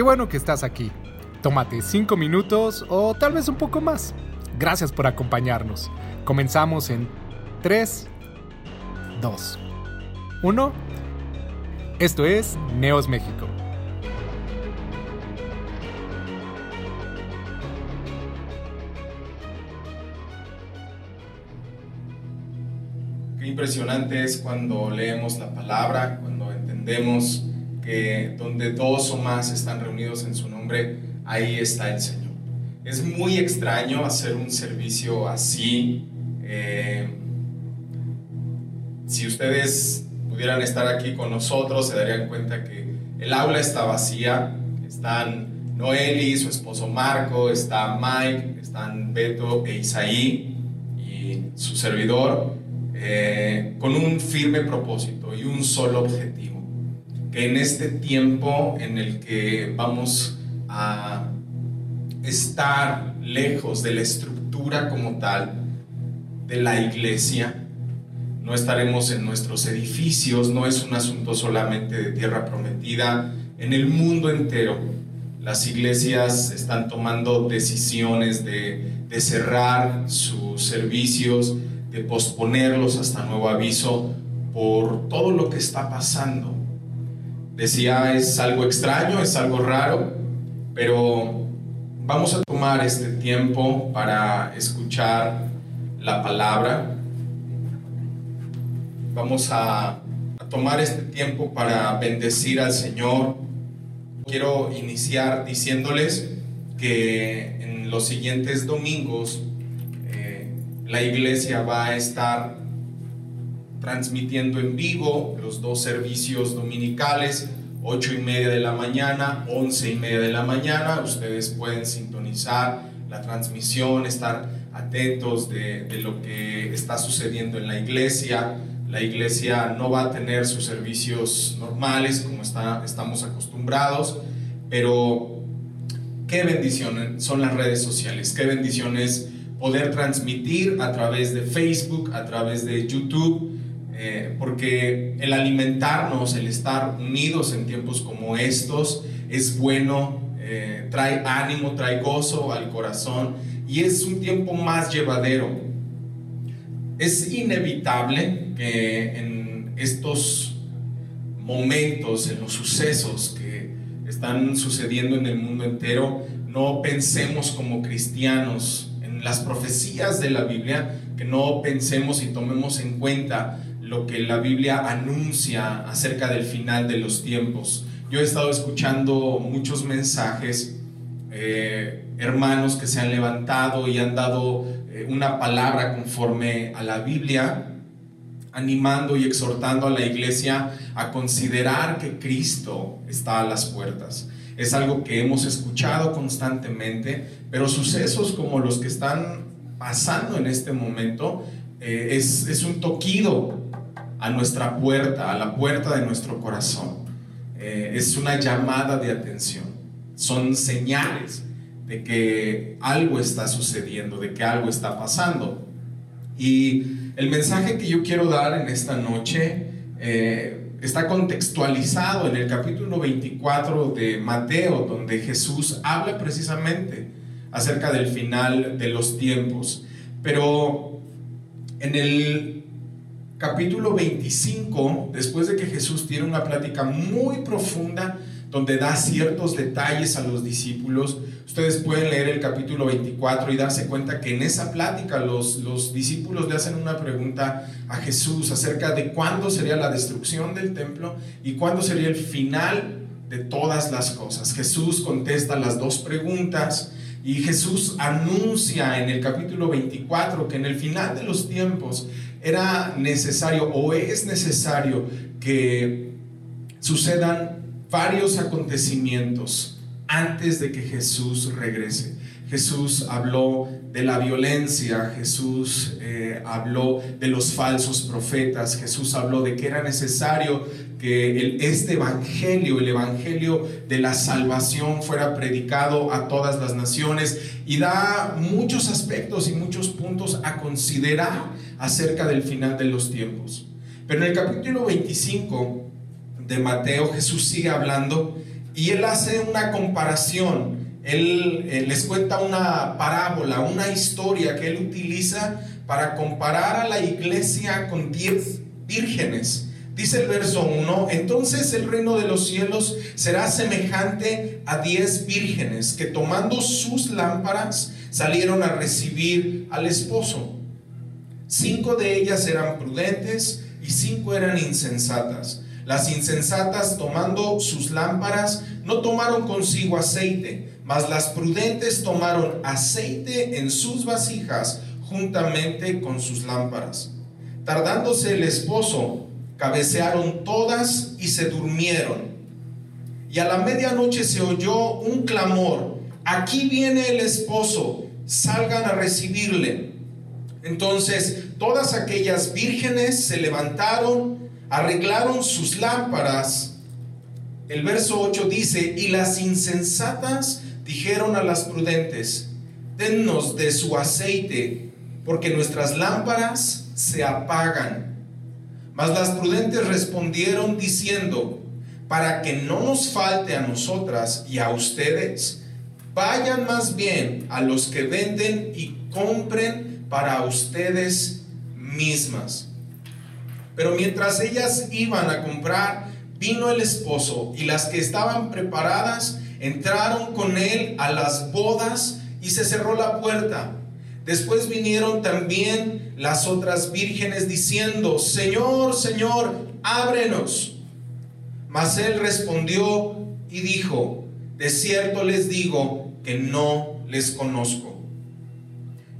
Qué bueno que estás aquí. Tómate 5 minutos o tal vez un poco más. Gracias por acompañarnos. Comenzamos en 3, 2, 1. Esto es Neos México. Qué impresionante es cuando leemos la palabra, cuando entendemos que donde dos o más están reunidos en su nombre, ahí está el Señor. Es muy extraño hacer un servicio así. Eh, si ustedes pudieran estar aquí con nosotros, se darían cuenta que el aula está vacía. Están Noeli, su esposo Marco, está Mike, están Beto e Isaí y su servidor, eh, con un firme propósito y un solo objetivo. Que en este tiempo en el que vamos a estar lejos de la estructura como tal de la iglesia, no estaremos en nuestros edificios, no es un asunto solamente de tierra prometida, en el mundo entero las iglesias están tomando decisiones de, de cerrar sus servicios, de posponerlos hasta nuevo aviso por todo lo que está pasando. Decía, es algo extraño, es algo raro, pero vamos a tomar este tiempo para escuchar la palabra. Vamos a, tomar este tiempo para bendecir al Señor. Quiero iniciar diciéndoles que en los siguientes domingos eh, la iglesia va a estar transmitiendo en vivo los dos servicios dominicales, 8 y media de la mañana, 11 y media de la mañana. Ustedes pueden sintonizar la transmisión, estar atentos de, de lo que está sucediendo en la iglesia. La iglesia no va a tener sus servicios normales como está, estamos acostumbrados, pero qué bendiciones son las redes sociales, qué bendiciones poder transmitir a través de Facebook, a través de YouTube, eh, porque el alimentarnos, el estar unidos en tiempos como estos es bueno, eh, trae ánimo, trae gozo al corazón y es un tiempo más llevadero. Es inevitable que en estos momentos, en los sucesos que están sucediendo en el mundo entero, no pensemos como cristianos en las profecías de la Biblia, que no pensemos y tomemos en cuenta lo que la Biblia anuncia acerca del final de los tiempos. Yo he estado escuchando muchos mensajes, eh, hermanos que se han levantado y han dado eh, una palabra conforme a la Biblia, animando y exhortando a la iglesia a considerar que Cristo está a las puertas. Es algo que hemos escuchado constantemente, pero sucesos como los que están pasando en este momento eh, es, es un toquido a nuestra puerta, a la puerta de nuestro corazón. Eh, es una llamada de atención. Son señales de que algo está sucediendo, de que algo está pasando. Y el mensaje que yo quiero dar en esta noche eh, está contextualizado en el capítulo 24 de Mateo, donde Jesús habla precisamente acerca del final de los tiempos. Pero en el capítulo 25, después de que Jesús tiene una plática muy profunda donde da ciertos detalles a los discípulos, ustedes pueden leer el capítulo 24 y darse cuenta que en esa plática los, los discípulos le hacen una pregunta a Jesús acerca de cuándo sería la destrucción del templo y cuándo sería el final de todas las cosas. Jesús contesta las dos preguntas y Jesús anuncia en el capítulo 24 que en el final de los tiempos era necesario o es necesario que sucedan varios acontecimientos antes de que Jesús regrese. Jesús habló de la violencia, Jesús eh, habló de los falsos profetas, Jesús habló de que era necesario que este evangelio, el evangelio de la salvación fuera predicado a todas las naciones y da muchos aspectos y muchos puntos a considerar acerca del final de los tiempos. Pero en el capítulo 25 de Mateo Jesús sigue hablando Y él hace una comparación, él eh, les cuenta una parábola, una historia que él utiliza para comparar a la iglesia con diez vírgenes. Dice el verso 1, entonces el reino de los cielos será semejante a diez vírgenes que tomando sus lámparas salieron a recibir al esposo. Cinco de ellas eran prudentes y cinco eran insensatas. Las insensatas tomando sus lámparas no tomaron consigo aceite, mas las prudentes tomaron aceite en sus vasijas juntamente con sus lámparas. Tardándose el esposo, cabecearon todas y se durmieron. Y a la medianoche se oyó un clamor, aquí viene el esposo, salgan a recibirle. Entonces todas aquellas vírgenes se levantaron, arreglaron sus lámparas. El verso 8 dice, y las insensatas dijeron a las prudentes, dennos de su aceite porque nuestras lámparas se apagan. Mas las prudentes respondieron diciendo, para que no nos falte a nosotras y a ustedes, vayan más bien a los que venden y compren para ustedes mismas. Pero mientras ellas iban a comprar, vino el esposo y las que estaban preparadas entraron con él a las bodas y se cerró la puerta. Después vinieron también las otras vírgenes diciendo, Señor, Señor, ábrenos. Mas él respondió y dijo, de cierto les digo que no les conozco.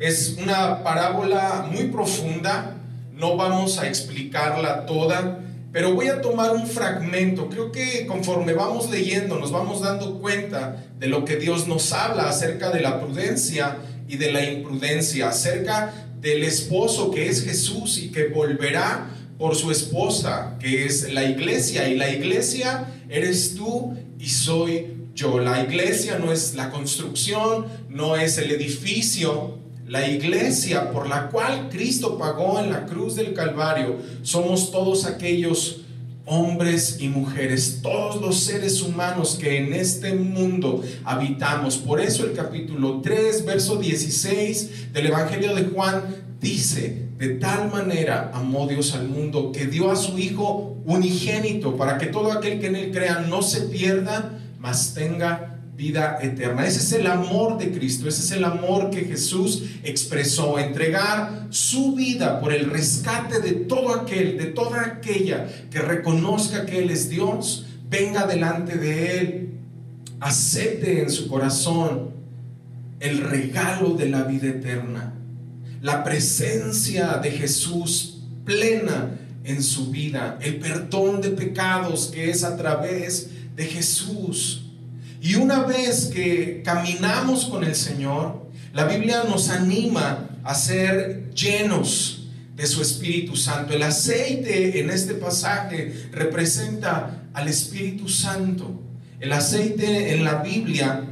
Es una parábola muy profunda, no vamos a explicarla toda, pero voy a tomar un fragmento. Creo que conforme vamos leyendo nos vamos dando cuenta de lo que Dios nos habla acerca de la prudencia y de la imprudencia, acerca del esposo que es Jesús y que volverá por su esposa, que es la iglesia. Y la iglesia eres tú y soy yo. La iglesia no es la construcción, no es el edificio. La iglesia por la cual Cristo pagó en la cruz del Calvario somos todos aquellos hombres y mujeres, todos los seres humanos que en este mundo habitamos. Por eso el capítulo 3, verso 16 del Evangelio de Juan dice, de tal manera amó Dios al mundo que dio a su Hijo unigénito para que todo aquel que en él crea no se pierda, mas tenga vida eterna. Ese es el amor de Cristo, ese es el amor que Jesús expresó, entregar su vida por el rescate de todo aquel, de toda aquella que reconozca que Él es Dios, venga delante de Él, acepte en su corazón el regalo de la vida eterna, la presencia de Jesús plena en su vida, el perdón de pecados que es a través de Jesús y una vez que caminamos con el Señor, la Biblia nos anima a ser llenos de su Espíritu Santo. El aceite en este pasaje representa al Espíritu Santo. El aceite en la Biblia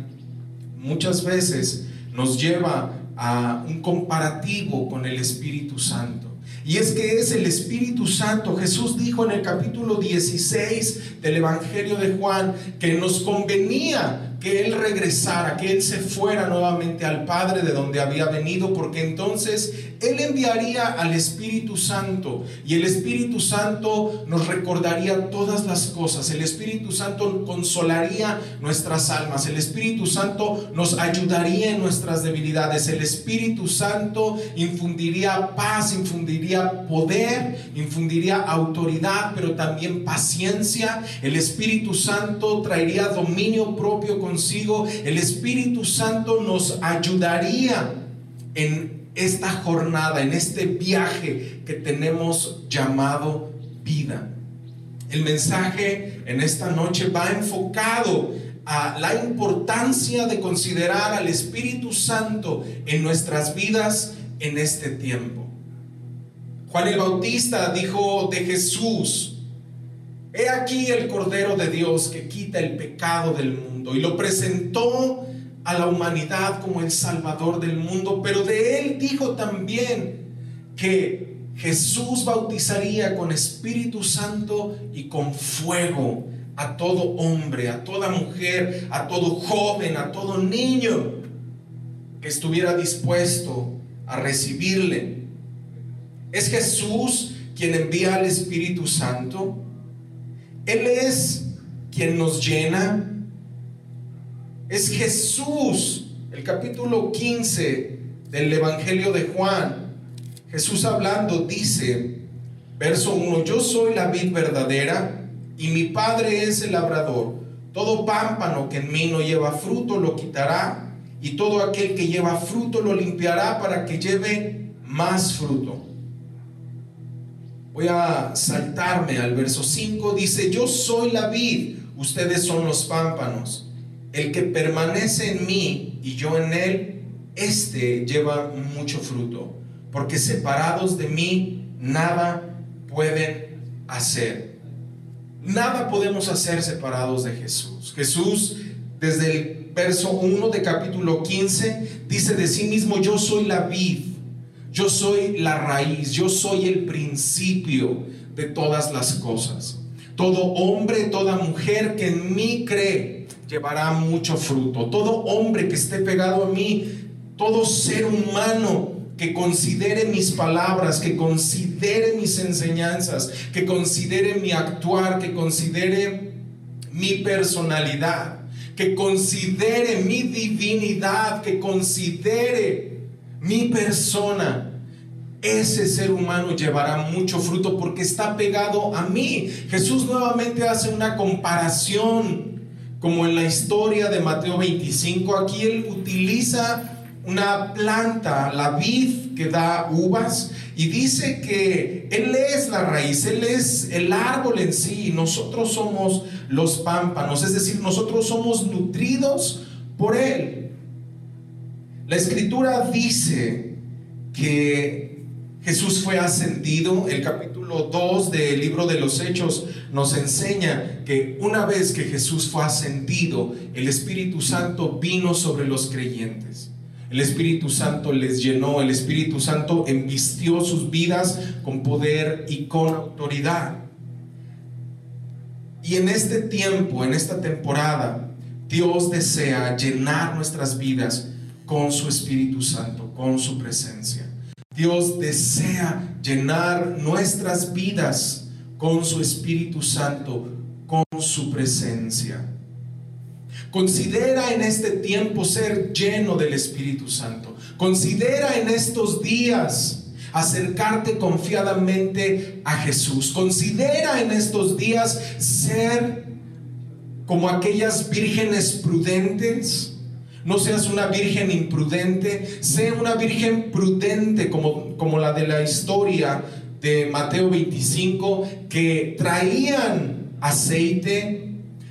muchas veces nos lleva a un comparativo con el Espíritu Santo. Y es que es el Espíritu Santo. Jesús dijo en el capítulo 16 del Evangelio de Juan que nos convenía que Él regresara, que Él se fuera nuevamente al Padre de donde había venido, porque entonces Él enviaría al Espíritu Santo y el Espíritu Santo nos recordaría todas las cosas, el Espíritu Santo consolaría nuestras almas, el Espíritu Santo nos ayudaría en nuestras debilidades, el Espíritu Santo infundiría paz, infundiría poder, infundiría autoridad, pero también paciencia, el Espíritu Santo traería dominio propio el Espíritu Santo nos ayudaría en esta jornada, en este viaje que tenemos llamado vida. El mensaje en esta noche va enfocado a la importancia de considerar al Espíritu Santo en nuestras vidas en este tiempo. Juan el Bautista dijo de Jesús, He aquí el Cordero de Dios que quita el pecado del mundo y lo presentó a la humanidad como el Salvador del mundo, pero de él dijo también que Jesús bautizaría con Espíritu Santo y con fuego a todo hombre, a toda mujer, a todo joven, a todo niño que estuviera dispuesto a recibirle. Es Jesús quien envía al Espíritu Santo. Él es quien nos llena. Es Jesús, el capítulo 15 del Evangelio de Juan. Jesús hablando dice, verso 1, yo soy la vid verdadera y mi Padre es el labrador. Todo pámpano que en mí no lleva fruto lo quitará y todo aquel que lleva fruto lo limpiará para que lleve más fruto. Voy a saltarme al verso 5. Dice, yo soy la vid, ustedes son los pámpanos. El que permanece en mí y yo en él, este lleva mucho fruto. Porque separados de mí, nada pueden hacer. Nada podemos hacer separados de Jesús. Jesús, desde el verso 1 de capítulo 15, dice de sí mismo, yo soy la vid, yo soy la raíz, yo soy el principio de todas las cosas. Todo hombre, toda mujer que en mí cree, llevará mucho fruto. Todo hombre que esté pegado a mí, todo ser humano que considere mis palabras, que considere mis enseñanzas, que considere mi actuar, que considere mi personalidad, que considere mi divinidad, que considere mi persona. Ese ser humano llevará mucho fruto porque está pegado a mí. Jesús nuevamente hace una comparación, como en la historia de Mateo 25. Aquí él utiliza una planta, la vid que da uvas, y dice que Él es la raíz, Él es el árbol en sí, y nosotros somos los pámpanos, es decir, nosotros somos nutridos por Él. La escritura dice que Jesús fue ascendido, el capítulo 2 del libro de los Hechos nos enseña que una vez que Jesús fue ascendido, el Espíritu Santo vino sobre los creyentes. El Espíritu Santo les llenó, el Espíritu Santo embistió sus vidas con poder y con autoridad. Y en este tiempo, en esta temporada, Dios desea llenar nuestras vidas con su Espíritu Santo, con su presencia. Dios desea llenar nuestras vidas con su Espíritu Santo, con su presencia. Considera en este tiempo ser lleno del Espíritu Santo. Considera en estos días acercarte confiadamente a Jesús. Considera en estos días ser como aquellas vírgenes prudentes. No seas una virgen imprudente, sea una virgen prudente como, como la de la historia de Mateo 25, que traían aceite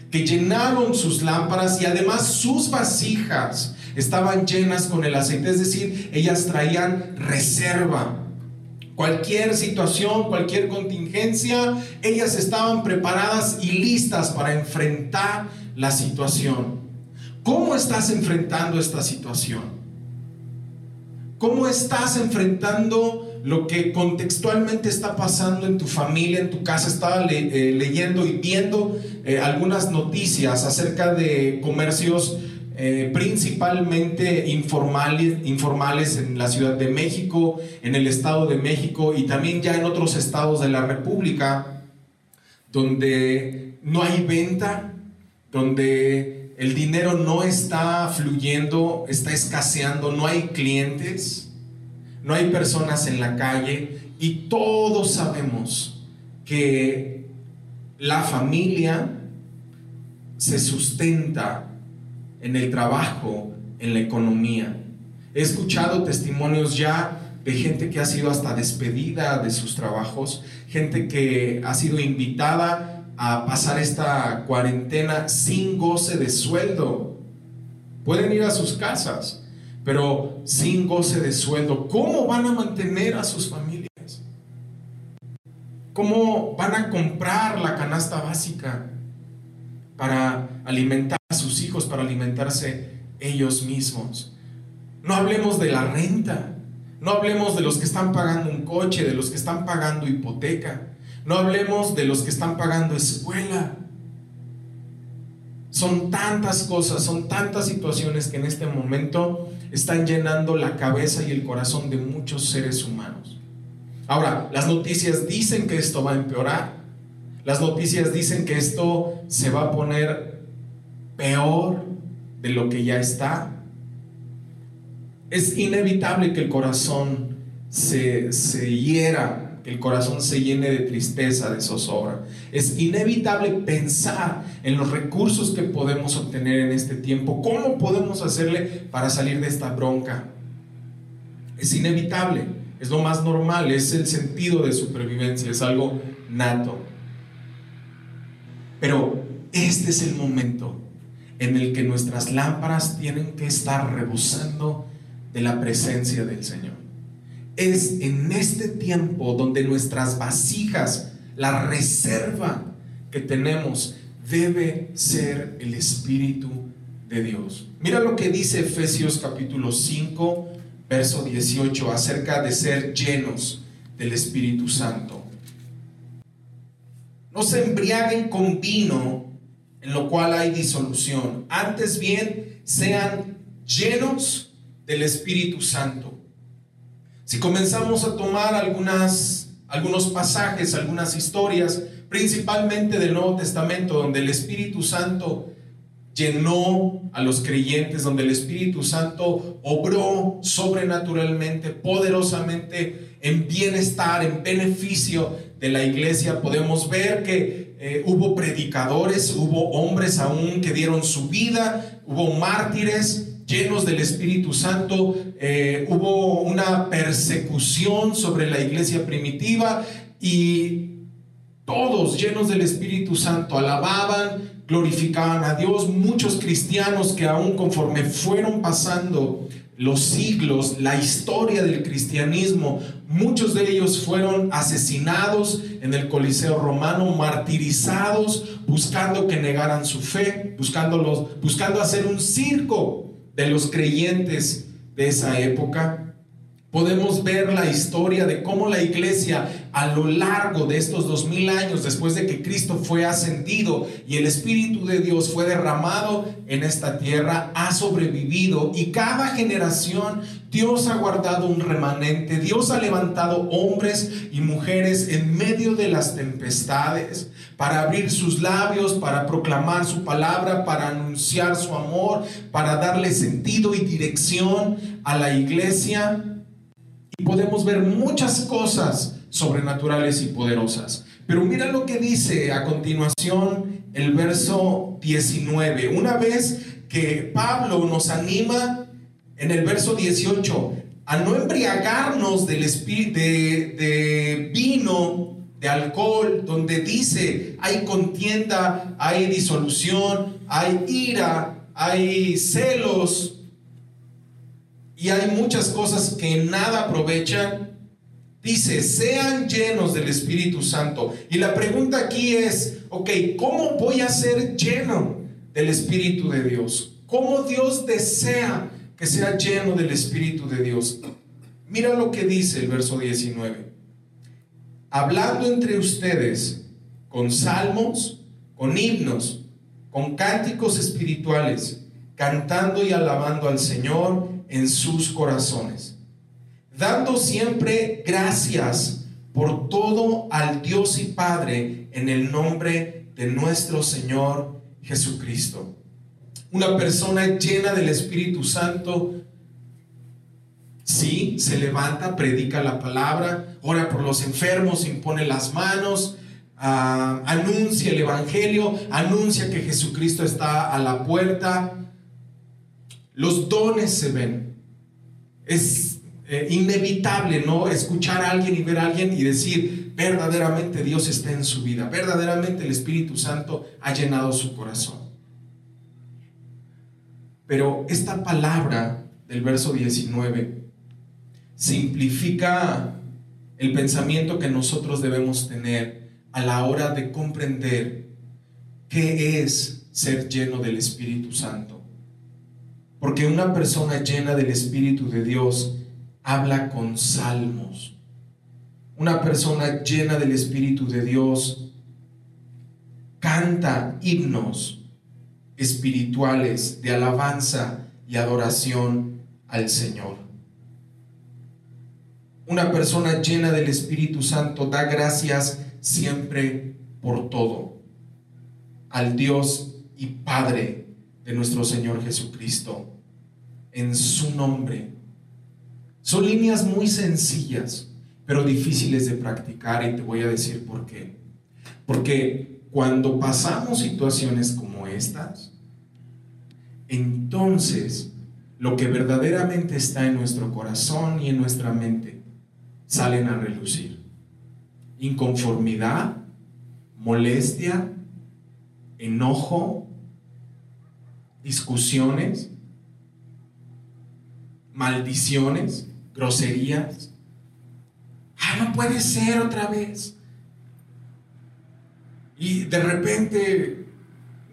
que llenaron sus lámparas y además sus vasijas estaban llenas con el aceite, es decir, ellas traían reserva. Cualquier situación, cualquier contingencia, ellas estaban preparadas y listas para enfrentar la situación. ¿Cómo estás enfrentando esta situación? ¿Cómo estás enfrentando lo que contextualmente está pasando en tu familia, en tu casa. Estaba eh, leyendo y viendo eh, algunas noticias acerca de comercios eh, principalmente informales, informales en la Ciudad de México, en el Estado de México y también ya en otros estados de la República, donde no hay venta, donde el dinero no está fluyendo, está escaseando, no hay clientes no hay personas en la calle y todos sabemos que la familia se sustenta en el trabajo, en la economía. He escuchado testimonios ya de gente que ha sido hasta despedida de sus trabajos, gente que ha sido invitada a pasar esta cuarentena sin goce de sueldo. Pueden ir a sus casas, pero sin goce de sueldo, ¿cómo van a mantener a sus familias? ¿Cómo van a comprar la canasta básica para alimentar a sus hijos, para alimentarse ellos mismos? No hablemos de la renta, no hablemos de los que están pagando un coche, de los que están pagando hipoteca, no hablemos de los que están pagando escuela. Son tantas cosas, son tantas situaciones que en este momento están llenando la cabeza y el corazón de muchos seres humanos. Ahora, las noticias dicen que esto va a empeorar. Las noticias dicen que esto se va a poner peor de lo que ya está. Es inevitable que el corazón se, se hiera el corazón se llene de tristeza, de zozobra. Es inevitable pensar en los recursos que podemos obtener en este tiempo, cómo podemos hacerle para salir de esta bronca. Es inevitable, es lo más normal, es el sentido de supervivencia, es algo nato. Pero este es el momento en el que nuestras lámparas tienen que estar rebosando de la presencia del Señor es en este tiempo donde nuestras vasijas, la reserva que tenemos, debe ser el Espíritu de Dios. Mira lo que dice Efesios capítulo 5, verso 18, acerca de ser llenos del Espíritu Santo. No se embriaguen con vino, en lo cual hay disolución. Antes bien, sean llenos del Espíritu Santo si comenzamos a tomar algunos pasajes, algunas historias, principalmente del Nuevo Testamento, donde el Espíritu Santo llenó a los creyentes, donde el Espíritu Santo obró sobrenaturalmente, poderosamente en bienestar, en beneficio de la iglesia, podemos ver que eh, hubo predicadores, hubo hombres aún que dieron su vida, hubo mártires, llenos del Espíritu Santo, eh, hubo una persecución sobre la iglesia primitiva y todos llenos del Espíritu Santo alababan, glorificaban a Dios. Muchos cristianos que aún conforme fueron pasando los siglos, la historia del cristianismo, muchos de ellos fueron asesinados en el Coliseo romano, martirizados, buscando que negaran su fe, buscando, buscando hacer un circo de los creyentes de esa época, podemos ver la historia de cómo la iglesia a lo largo de estos dos mil años después de que Cristo fue ascendido y el Espíritu de Dios fue derramado en esta tierra, ha sobrevivido y cada generación Dios ha guardado un remanente, Dios ha levantado hombres y mujeres en medio de las tempestades para abrir sus labios, para proclamar su palabra, para anunciar su amor, para darle sentido y dirección a la iglesia. Y podemos ver muchas cosas sobrenaturales y poderosas. Pero mira lo que dice a continuación el verso 19. Una vez que Pablo nos anima en el verso 18 a no embriagarnos del espíritu de, de vino de alcohol, donde dice hay contienda, hay disolución, hay ira, hay celos y hay muchas cosas que nada aprovechan. Dice, sean llenos del Espíritu Santo. Y la pregunta aquí es, ok, ¿cómo voy a ser lleno del Espíritu de Dios? ¿Cómo Dios desea que sea lleno del Espíritu de Dios? Mira lo que dice el verso 19 hablando entre ustedes con salmos, con himnos, con cánticos espirituales, cantando y alabando al Señor en sus corazones, dando siempre gracias por todo al Dios y Padre en el nombre de nuestro Señor Jesucristo. Una persona llena del Espíritu Santo Sí, se levanta, predica la palabra, ora por los enfermos, impone las manos, ah, anuncia el Evangelio, anuncia que Jesucristo está a la puerta. Los dones se ven. Es eh, inevitable, ¿no? Escuchar a alguien y ver a alguien y decir, verdaderamente Dios está en su vida, verdaderamente el Espíritu Santo ha llenado su corazón. Pero esta palabra del verso 19 simplifica el pensamiento que nosotros debemos tener a la hora de comprender qué es ser lleno del Espíritu Santo. Porque una persona llena del Espíritu de Dios habla con salmos. Una persona llena del Espíritu de Dios canta himnos. espirituales de alabanza y adoración al Señor. Una persona llena del Espíritu Santo da gracias siempre por todo al Dios y Padre de nuestro Señor Jesucristo en su nombre. Son líneas muy sencillas, pero difíciles de practicar y te voy a decir por qué. Porque cuando pasamos situaciones como estas, entonces lo que verdaderamente está en nuestro corazón y en nuestra mente salen a relucir. Inconformidad, molestia, enojo, discusiones, maldiciones, groserías. Ah, no puede ser otra vez. Y de repente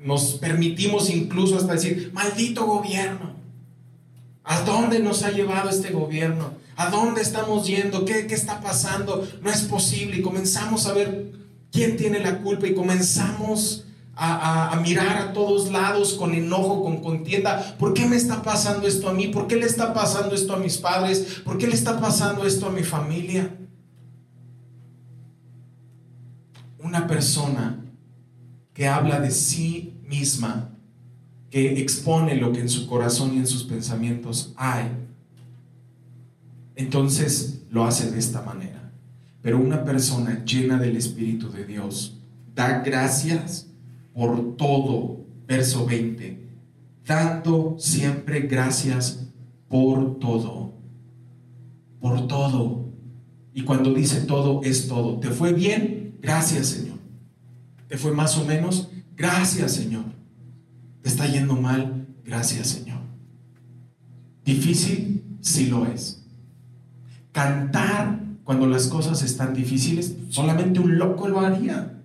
nos permitimos incluso hasta decir, maldito gobierno, ¿a dónde nos ha llevado este gobierno? ¿A dónde estamos yendo? ¿Qué, qué está pasando? No es posible. Y comenzamos a ver quién tiene la culpa y comenzamos a, mirar a todos lados con enojo, con contienda. ¿Por qué me está pasando esto a mí? ¿Por qué le está pasando esto a mis padres? ¿Por qué le está pasando esto a mi familia? Una persona que habla de sí misma, que expone lo que en su corazón y en sus pensamientos hay, entonces lo hace de esta manera. Pero una persona llena del Espíritu de Dios da gracias por todo. Verso 20. Dando siempre gracias por todo. Por todo. Y cuando dice todo, es todo. ¿Te fue bien? Gracias, Señor. ¿Te fue más o menos? Gracias, Señor. ¿Te está yendo mal? Gracias, Señor. ¿Difícil? Sí lo es. Cantar cuando las cosas están difíciles, solamente un loco lo haría.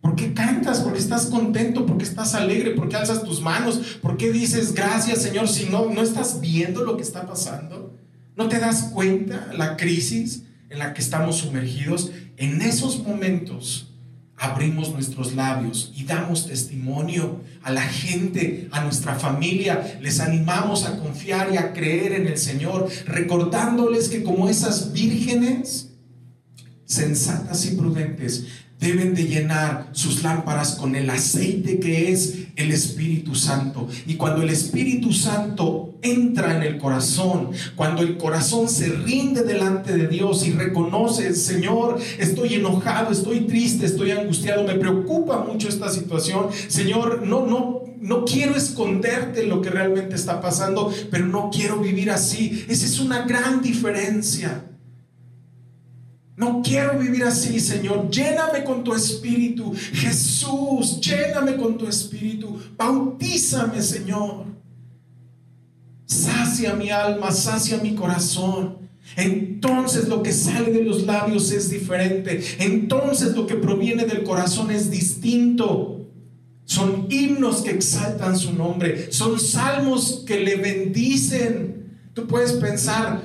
¿Por qué cantas? ¿Por qué estás contento? ¿Por qué estás alegre? ¿Por qué alzas tus manos? ¿Por qué dices gracias Señor si no, no estás viendo lo que está pasando? ¿No te das cuenta la crisis en la que estamos sumergidos? En esos momentos abrimos nuestros labios y damos testimonio a la gente, a nuestra familia. Les animamos a confiar y a creer en el Señor, recordándoles que como esas vírgenes sensatas y prudentes, deben de llenar sus lámparas con el aceite que es el Espíritu Santo. Y cuando el Espíritu Santo entra en el corazón, cuando el corazón se rinde delante de Dios y reconoce, Señor, estoy enojado, estoy triste, estoy angustiado, me preocupa mucho esta situación, Señor, no, no, no quiero esconderte lo que realmente está pasando, pero no quiero vivir así. Esa es una gran diferencia. No quiero vivir así, Señor. Lléname con tu espíritu. Jesús, lléname con tu espíritu. Bautízame, Señor. Sacia mi alma, sacia mi corazón. Entonces lo que sale de los labios es diferente. Entonces lo que proviene del corazón es distinto. Son himnos que exaltan su nombre. Son salmos que le bendicen. Tú puedes pensar,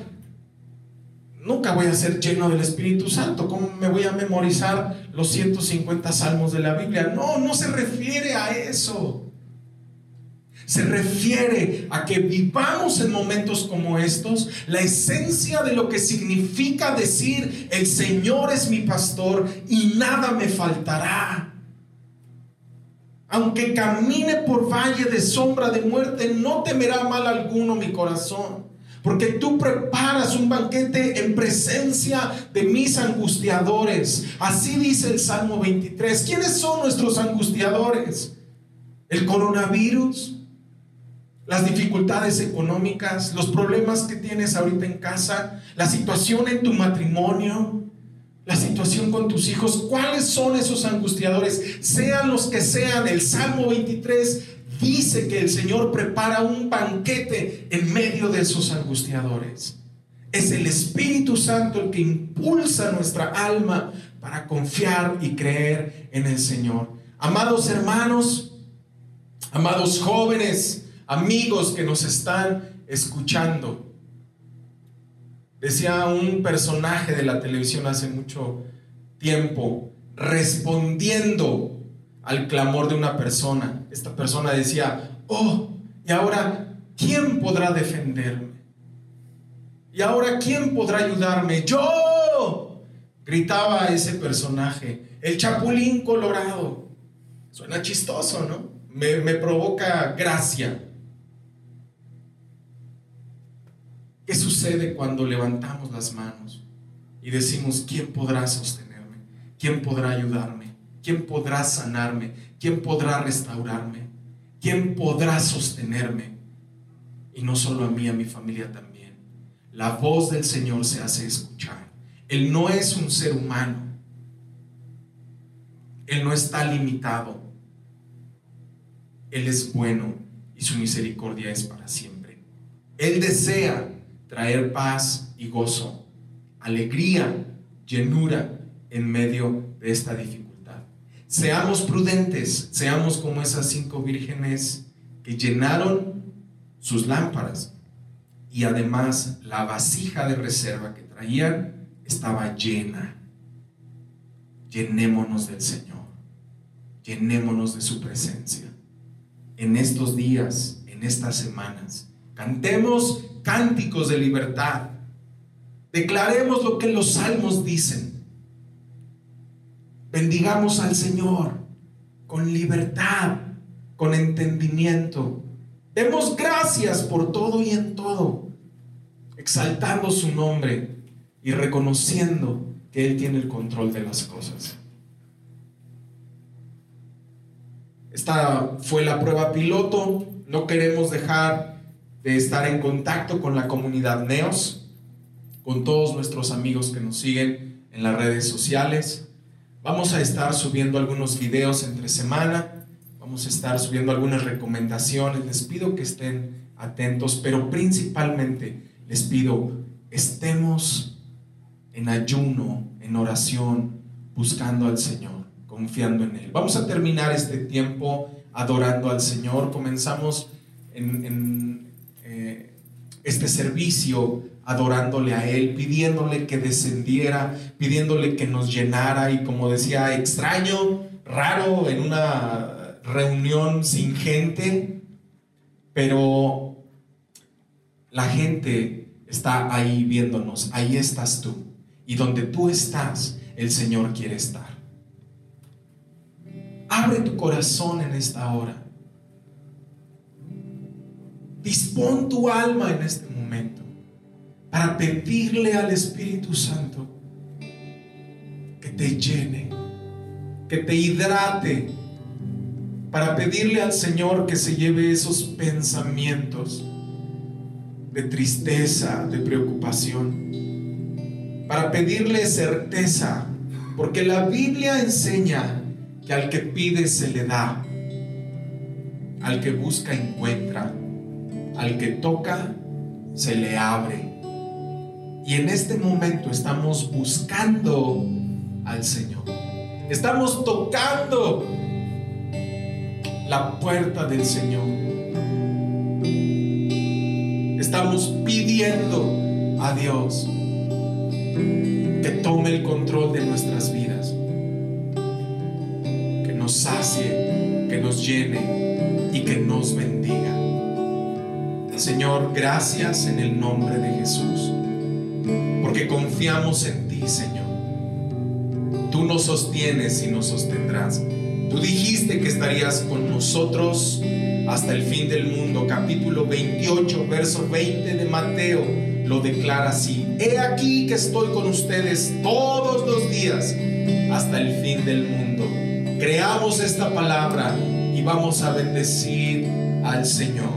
nunca voy a ser lleno del Espíritu Santo. ¿Cómo me voy a memorizar los 150 salmos de la Biblia? No, no se refiere a eso. Se refiere a que vivamos en momentos como estos la esencia de lo que significa decir, el Señor es mi pastor y nada me faltará. Aunque camine por valle de sombra de muerte, no temerá mal alguno mi corazón porque tú preparas un banquete en presencia de mis angustiadores. Así dice el Salmo 23. ¿Quiénes son nuestros angustiadores? El coronavirus, las dificultades económicas, los problemas que tienes ahorita en casa, la situación en tu matrimonio, la situación con tus hijos. ¿Cuáles son esos angustiadores? Sean los que sean, el Salmo 23 dice que el Señor prepara un banquete en medio de esos angustiadores. Es el Espíritu Santo el que impulsa nuestra alma para confiar y creer en el Señor. Amados hermanos, amados jóvenes, amigos que nos están escuchando. Decía un personaje de la televisión hace mucho tiempo, respondiendo al clamor de una persona. Esta persona decía, oh, y ahora, ¿quién podrá defenderme? ¿Y ahora quién podrá ayudarme? Yo, gritaba ese personaje, el chapulín colorado. Suena chistoso, ¿no? Me, me provoca gracia. ¿Qué sucede cuando levantamos las manos y decimos, ¿quién podrá sostenerme? ¿Quién podrá ayudarme? ¿Quién podrá sanarme? ¿Quién podrá restaurarme? ¿Quién podrá sostenerme? Y no solo a mí, a mi familia también. La voz del Señor se hace escuchar. Él no es un ser humano. Él no está limitado. Él es bueno y su misericordia es para siempre. Él desea traer paz y gozo, alegría, llenura en medio de esta dificultad. Seamos prudentes, seamos como esas cinco vírgenes que llenaron sus lámparas y además la vasija de reserva que traían estaba llena. Llenémonos del Señor, llenémonos de su presencia. En estos días, en estas semanas, cantemos cánticos de libertad. Declaremos lo que los salmos dicen. Bendigamos al Señor con libertad, con entendimiento. Demos gracias por todo y en todo, exaltando su nombre y reconociendo que Él tiene el control de las cosas. Esta fue la prueba piloto. No queremos dejar de estar en contacto con la comunidad Neos, con todos nuestros amigos que nos siguen en las redes sociales. Vamos a estar subiendo algunos videos entre semana, vamos a estar subiendo algunas recomendaciones. Les pido que estén atentos, pero principalmente les pido estemos en ayuno, en oración, buscando al Señor, confiando en Él. Vamos a terminar este tiempo adorando al Señor. Comenzamos en, en este servicio adorándole a Él, pidiéndole que descendiera, pidiéndole que nos llenara y como decía, extraño, raro en una reunión sin gente, pero la gente está ahí viéndonos, ahí estás tú. Y donde tú estás, el Señor quiere estar. Abre tu corazón en esta hora. Dispón tu alma en este momento para pedirle al Espíritu Santo que te llene, que te hidrate, para pedirle al Señor que se lleve esos pensamientos de tristeza, de preocupación, para pedirle certeza, porque la Biblia enseña que al que pide se le da, al que busca encuentra al que toca, se le abre. Y en este momento estamos buscando al Señor. Estamos tocando la puerta del Señor. Estamos pidiendo a Dios que tome el control de nuestras vidas, que nos sacie, que nos llene y que nos bendiga. Señor, gracias en el nombre de Jesús, porque confiamos en ti, Señor. Tú nos sostienes y nos sostendrás. Tú dijiste que estarías con nosotros hasta el fin del mundo. Capítulo 28, verso 20 de Mateo lo declara así. He aquí que estoy con ustedes todos los días hasta el fin del mundo. Creamos esta palabra y vamos a bendecir al Señor.